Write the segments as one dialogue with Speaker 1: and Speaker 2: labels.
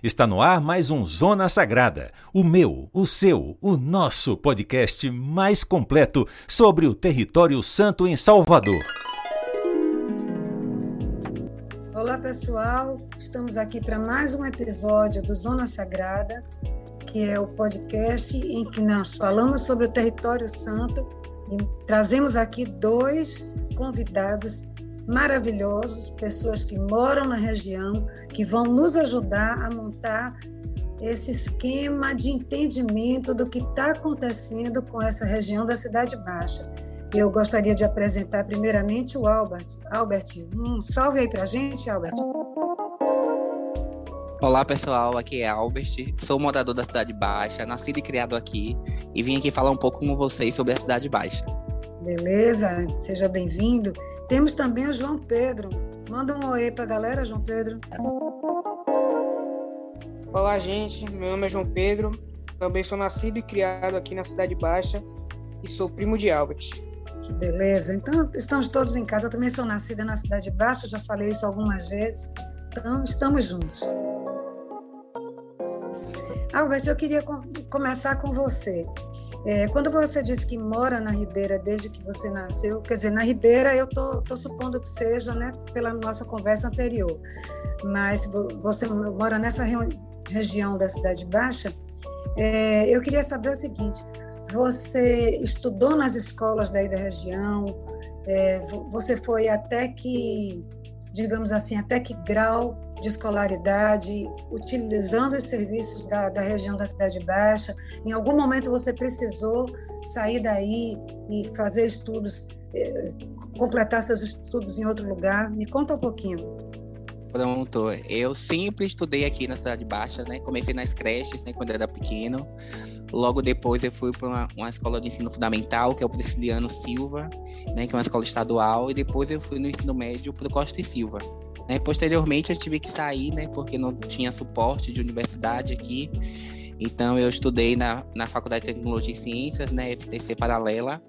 Speaker 1: Está no ar mais um Zona Sagrada, o meu, o seu, o nosso podcast mais completo sobre o território santo em Salvador.
Speaker 2: Olá pessoal, estamos aqui para mais um episódio do Zona Sagrada, que é o podcast em que nós falamos sobre o território santo e trazemos aqui dois convidados maravilhosos, pessoas que moram na região, que vão nos ajudar a montar esse esquema de entendimento do que está acontecendo com essa região da Cidade Baixa. Eu gostaria de apresentar primeiramente o Albert. Albert, um salve aí para a gente, Albert.
Speaker 3: Olá pessoal, aqui é Albert, sou morador da Cidade Baixa, nascido e criado aqui e vim aqui falar um pouco com vocês sobre a Cidade Baixa.
Speaker 2: Beleza, seja bem-vindo. Temos também o João Pedro. Manda um oi para a galera, João Pedro.
Speaker 4: Olá, gente. Meu nome é João Pedro. Também sou nascido e criado aqui na Cidade Baixa e sou primo de Albert.
Speaker 2: Que beleza. Então, estamos todos em casa. Eu também sou nascida na Cidade Baixa, já falei isso algumas vezes. Então, estamos juntos. Albert, eu queria começar com você. É, quando você disse que mora na Ribeira desde que você nasceu, quer dizer, na Ribeira eu tô, tô supondo que seja, né, pela nossa conversa anterior, mas você mora nessa região da Cidade Baixa, é, eu queria saber o seguinte: você estudou nas escolas daí da região? É, você foi até que, digamos assim, até que grau de escolaridade, utilizando os serviços da, da região da Cidade Baixa? Em algum momento você precisou sair daí e fazer estudos, eh, completar seus estudos em outro lugar? Me conta um pouquinho.
Speaker 3: Pronto, eu sempre estudei aqui na Cidade Baixa, né? Comecei nas creches, né, quando era pequeno. Logo depois eu fui para uma, uma, escola de ensino fundamental, que é o Prisciliano Silva, né, que é uma escola estadual, e depois eu fui no ensino médio para o Costa e Silva. Né? Posteriormente eu tive que sair, né, porque não tinha suporte de universidade aqui. Então eu estudei na, na Faculdade de Tecnologia e Ciências, né, FTC Paralela,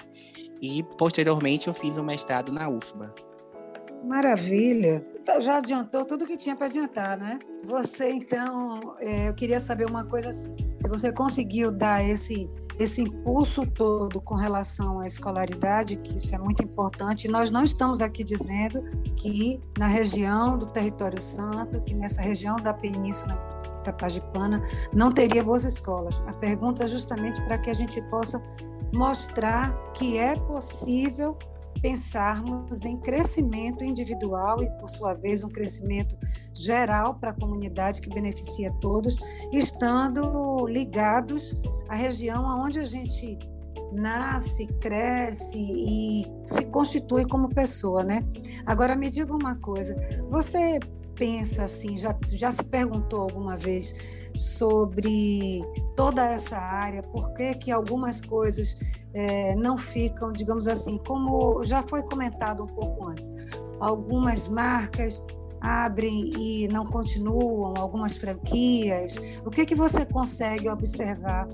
Speaker 3: e posteriormente eu fiz um mestrado na UFBA.
Speaker 2: Maravilha. Então, já adiantou tudo que tinha para adiantar, né? Você, então, é, eu queria saber uma coisa assim. Se você conseguiu dar esse esse impulso todo com relação à escolaridade, que isso é muito importante. Nós não estamos aqui dizendo que na região do Território Santo, que nessa região da Península Itapajipana, não teria boas escolas. A pergunta é justamente para que a gente possa mostrar que é possível pensarmos em crescimento individual e, por sua vez, um crescimento geral para a comunidade que beneficia todos, estando ligados à região onde a gente nasce, cresce e se constitui como pessoa, né? Agora me diga uma coisa, você pensa assim, já, já se perguntou alguma vez sobre toda essa área, por que que algumas coisas é, não ficam, digamos assim, como já foi comentado um pouco antes, algumas marcas abrem e não continuam, algumas franquias. O que, que você consegue observar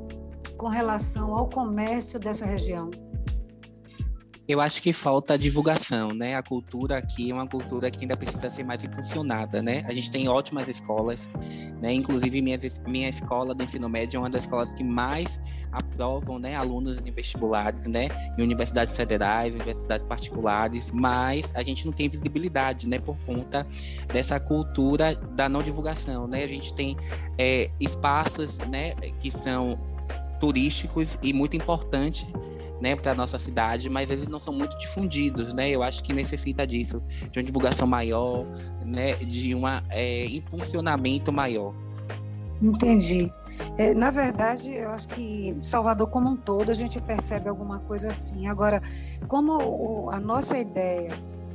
Speaker 2: com relação ao comércio dessa região?
Speaker 3: Eu acho que falta divulgação, né? A cultura aqui é uma cultura que ainda precisa ser mais impulsionada, né? A gente tem ótimas escolas, né? Inclusive minha, minha escola do ensino médio é uma das escolas que mais aprovam, né, alunos em vestibulares, né? Em universidades federais, universidades particulares, mas a gente não tem visibilidade, né? Por conta dessa cultura da não divulgação, né? A gente tem é, espaços, né? Que são turísticos e muito importantes né, para nossa cidade, mas eles não são muito difundidos, né? Eu acho que necessita disso, de uma divulgação maior, né, de um é, impulsionamento maior.
Speaker 2: Entendi. É, na verdade, eu acho que Salvador como um todo a gente percebe alguma coisa assim. Agora, como a nossa ideia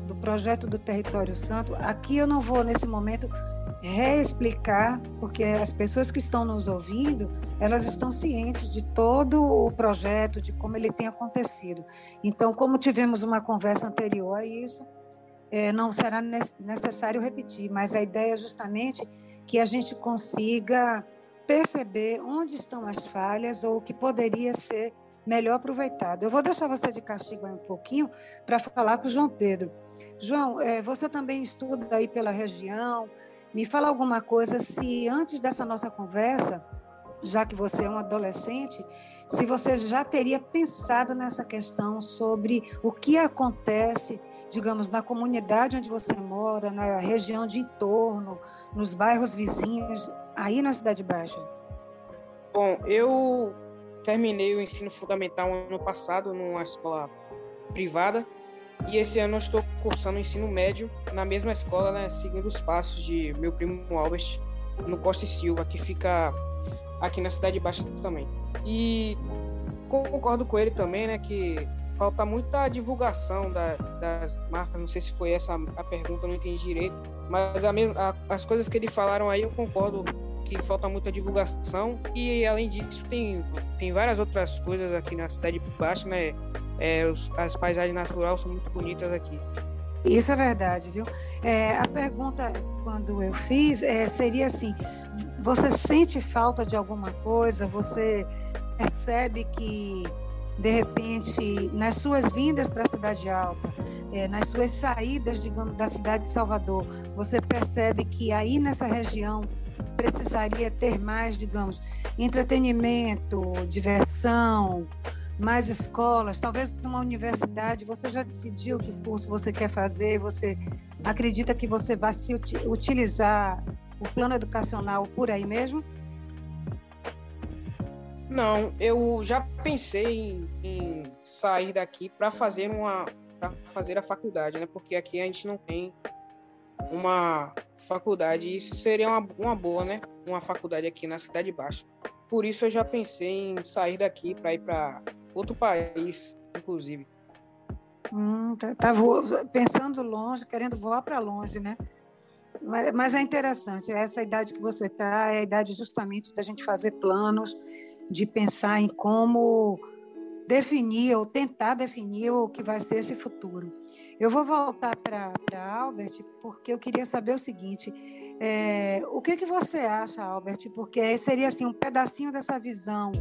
Speaker 2: do projeto do Território Santo, aqui eu não vou nesse momento reexplicar, porque as pessoas que estão nos ouvindo, elas estão cientes de todo o projeto, de como ele tem acontecido. Então, como tivemos uma conversa anterior a isso, é, não será necessário repetir, mas a ideia é justamente que a gente consiga perceber onde estão as falhas ou o que poderia ser melhor aproveitado. Eu vou deixar você de castigo um pouquinho para falar com o João Pedro. João, é, você também estuda aí pela região, me fala alguma coisa se antes dessa nossa conversa, já que você é um adolescente, se você já teria pensado nessa questão sobre o que acontece, digamos, na comunidade onde você mora, na região de entorno, nos bairros vizinhos, aí na Cidade Baixa.
Speaker 4: Bom, eu terminei o ensino fundamental ano passado numa escola privada e esse ano eu estou cursando ensino médio na mesma escola, né, seguindo os passos de meu primo Albert, no Costa e Silva, que fica aqui na Cidade Baixa também. E concordo com ele também, né, que falta muita divulgação da, das marcas. Não sei se foi essa a pergunta, não entendi direito, mas a a, as coisas que ele falaram aí eu concordo que falta muita divulgação e além disso tem, tem várias outras coisas aqui na cidade baixa, né? É, os, as paisagens naturais são muito bonitas aqui.
Speaker 2: Isso é verdade, viu? É, a pergunta, quando eu fiz, é, seria assim: você sente falta de alguma coisa? Você percebe que, de repente, nas suas vindas para a Cidade Alta, é, nas suas saídas, digamos, da cidade de Salvador, você percebe que aí nessa região precisaria ter mais, digamos, entretenimento, diversão, mais escolas, talvez uma universidade. Você já decidiu que curso você quer fazer? Você acredita que você vai se utilizar o plano educacional por aí mesmo?
Speaker 4: Não, eu já pensei em, em sair daqui para fazer uma para fazer a faculdade, né? Porque aqui a gente não tem uma faculdade. Isso seria uma, uma boa, né? Uma faculdade aqui na Cidade Baixa. Por isso eu já pensei em sair daqui para ir para outro país, inclusive.
Speaker 2: Hum, tá, tá pensando longe, querendo voar para longe, né? Mas, mas, é interessante, essa idade que você está é a idade justamente da gente fazer planos, de pensar em como definir ou tentar definir o que vai ser esse futuro. Eu vou voltar para Albert, porque eu queria saber o seguinte: é, o que, que você acha, Albert? Porque seria assim um pedacinho dessa visão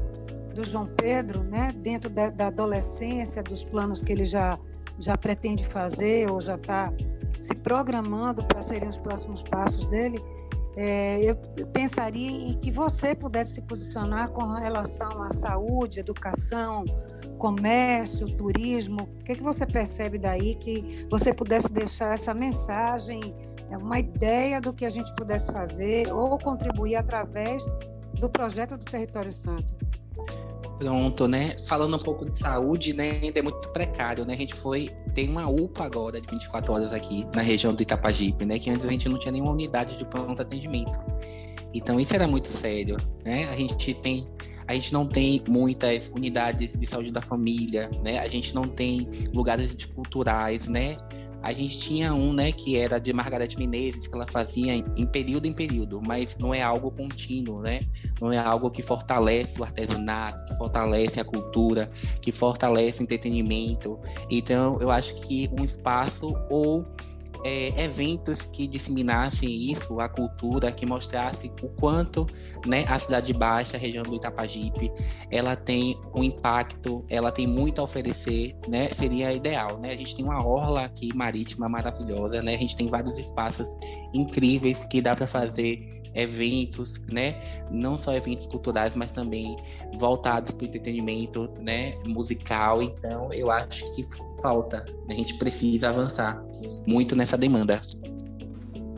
Speaker 2: do João Pedro, né, dentro da, da adolescência, dos planos que ele já, já pretende fazer ou já está se programando para serem os próximos passos dele. É, eu pensaria em que você pudesse se posicionar com relação à saúde, educação, comércio, turismo? O que, que você percebe daí que você pudesse deixar essa mensagem, é uma ideia do que a gente pudesse fazer ou contribuir através do projeto do Território Santo?
Speaker 3: Pronto, né? Falando um pouco de saúde, né? Ainda é muito precário, né? A gente foi. Tem uma UPA agora de 24 horas aqui na região do Itapajipe, né? Que antes a gente não tinha nenhuma unidade de pronto atendimento. Então isso era muito sério, né? A gente tem, a gente não tem muitas unidades de saúde da família, né? A gente não tem lugares culturais, né? A gente tinha um, né, que era de Margarete Menezes, que ela fazia em, em, período em período, mas não é algo contínuo, né? Não é algo que fortalece o artesanato, que fortalece a cultura, que fortalece o entretenimento. Então, eu acho que um espaço ou é, eventos que disseminassem isso, a cultura, que mostrasse o quanto né, a Cidade Baixa, a região do Itapajipe, ela tem um impacto, ela tem muito a oferecer, né? Seria ideal, né? A gente tem uma orla aqui marítima maravilhosa, né? A gente tem vários espaços incríveis que dá para fazer eventos, né? Não só eventos culturais, mas também voltados para o entretenimento, né? Musical. Então, eu acho que falta. A gente precisa avançar muito nessa demanda.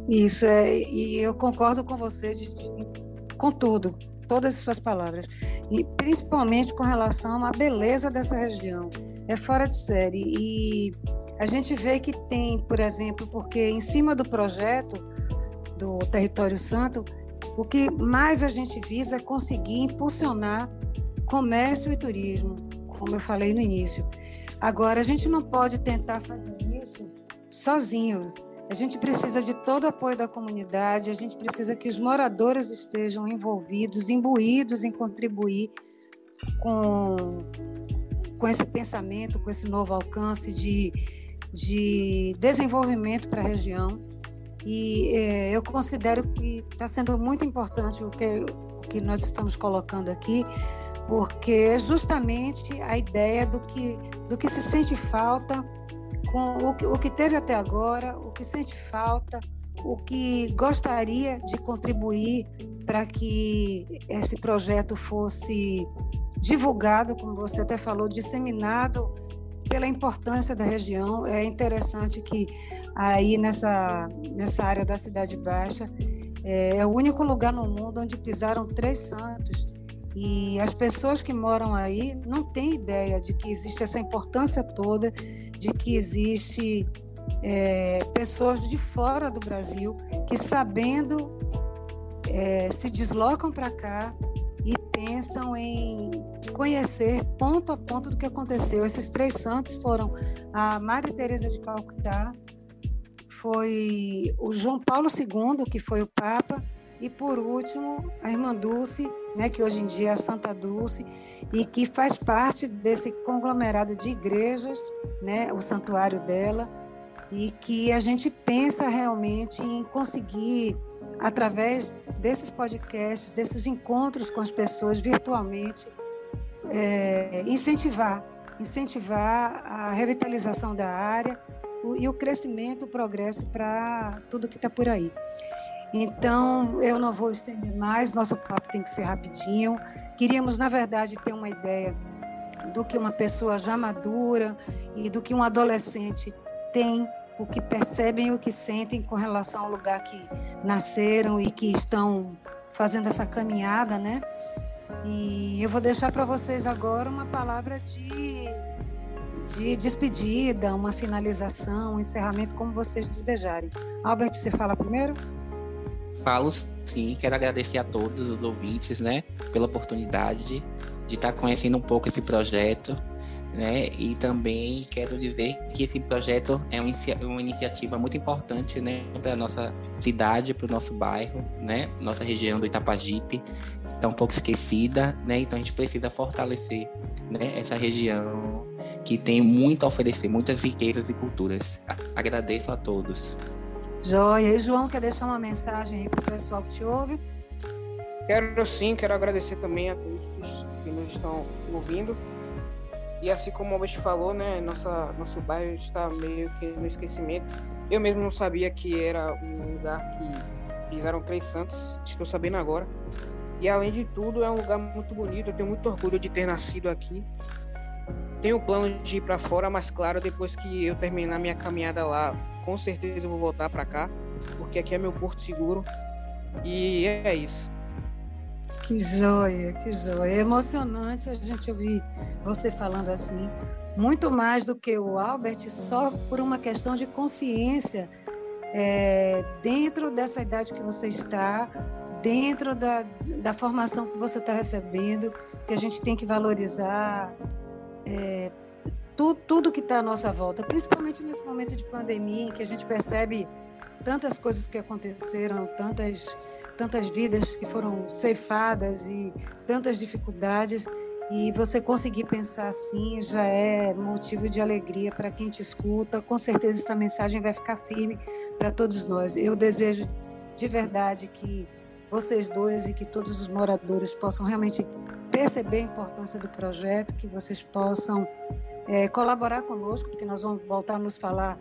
Speaker 2: Isso, é, e eu concordo com você de, de, com tudo, todas as suas palavras. E principalmente com relação à beleza dessa região. É fora de série. E a gente vê que tem, por exemplo, porque em cima do projeto do Território Santo, o que mais a gente visa é conseguir impulsionar comércio e turismo, como eu falei no início. Agora, a gente não pode tentar fazer isso sozinho. A gente precisa de todo o apoio da comunidade, a gente precisa que os moradores estejam envolvidos, imbuídos em contribuir com, com esse pensamento, com esse novo alcance de, de desenvolvimento para a região. E é, eu considero que está sendo muito importante o que, o que nós estamos colocando aqui, porque é justamente a ideia do que, do que se sente falta com o que, o que teve até agora, o que sente falta o que gostaria de contribuir para que esse projeto fosse divulgado, como você até falou, disseminado pela importância da região. É interessante que aí nessa, nessa área da Cidade Baixa é, é o único lugar no mundo onde pisaram três santos. E as pessoas que moram aí não têm ideia de que existe essa importância toda, de que existe é, pessoas de fora do Brasil que, sabendo, é, se deslocam para cá e pensam em conhecer ponto a ponto do que aconteceu. Esses três santos foram a Maria Teresa de Calcutá, foi o João Paulo II, que foi o Papa, e por último a Irmã Dulce, né, que hoje em dia é a Santa Dulce, e que faz parte desse conglomerado de igrejas, né, o santuário dela, e que a gente pensa realmente em conseguir, através desses podcasts, desses encontros com as pessoas virtualmente, é, incentivar, incentivar a revitalização da área e o crescimento, o progresso para tudo que está por aí. Então, eu não vou estender mais, nosso papo tem que ser rapidinho. Queríamos, na verdade, ter uma ideia do que uma pessoa já madura e do que um adolescente tem, o que percebem e o que sentem com relação ao lugar que nasceram e que estão fazendo essa caminhada, né? E eu vou deixar para vocês agora uma palavra de, de despedida, uma finalização, um encerramento, como vocês desejarem. Albert, você fala primeiro?
Speaker 3: Falo sim, quero agradecer a todos os ouvintes, né, pela oportunidade de estar conhecendo um pouco esse projeto, né, e também quero dizer que esse projeto é uma iniciativa muito importante, né, para nossa cidade, para o nosso bairro, né, nossa região do Itapajipe, está um pouco esquecida, né? Então a gente precisa fortalecer, né? Essa região que tem muito a oferecer, muitas riquezas e culturas. Agradeço a todos.
Speaker 2: Joia. E João, quer deixar uma mensagem aí para o pessoal que te ouve?
Speaker 4: Quero sim, quero agradecer também a todos que nos estão ouvindo. E assim como o Albert falou, né, nossa, nosso bairro está meio que no esquecimento. Eu mesmo não sabia que era um lugar que pisaram três santos, estou sabendo agora. E além de tudo, é um lugar muito bonito. Eu tenho muito orgulho de ter nascido aqui. Tenho o plano de ir para fora, mas claro, depois que eu terminar minha caminhada lá, com certeza eu vou voltar para cá, porque aqui é meu porto seguro. E é isso.
Speaker 2: Que joia, que joia. É emocionante a gente ouvir você falando assim. Muito mais do que o Albert, só por uma questão de consciência. É, dentro dessa idade que você está, dentro da, da formação que você está recebendo, que a gente tem que valorizar é, tu, tudo que está à nossa volta, principalmente nesse momento de pandemia, em que a gente percebe tantas coisas que aconteceram, tantas, tantas vidas que foram ceifadas e tantas dificuldades. E você conseguir pensar assim já é motivo de alegria para quem te escuta. Com certeza essa mensagem vai ficar firme para todos nós. Eu desejo de verdade que vocês dois e que todos os moradores possam realmente perceber a importância do projeto, que vocês possam é, colaborar conosco, porque nós vamos voltar a nos falar,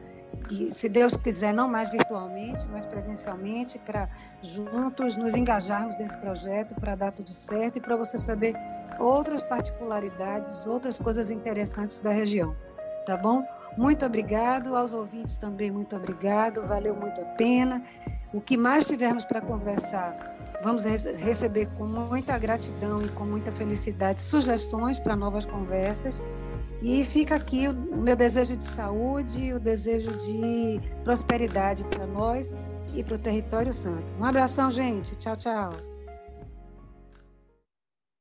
Speaker 2: e se Deus quiser, não mais virtualmente, mas presencialmente, para juntos nos engajarmos nesse projeto, para dar tudo certo e para você saber outras particularidades, outras coisas interessantes da região. Tá bom? Muito obrigado, aos ouvintes também, muito obrigado, valeu muito a pena. O que mais tivermos para conversar, vamos receber com muita gratidão e com muita felicidade sugestões para novas conversas. E fica aqui o meu desejo de saúde, o desejo de prosperidade para nós e para o território santo. Um abração, gente. Tchau, tchau.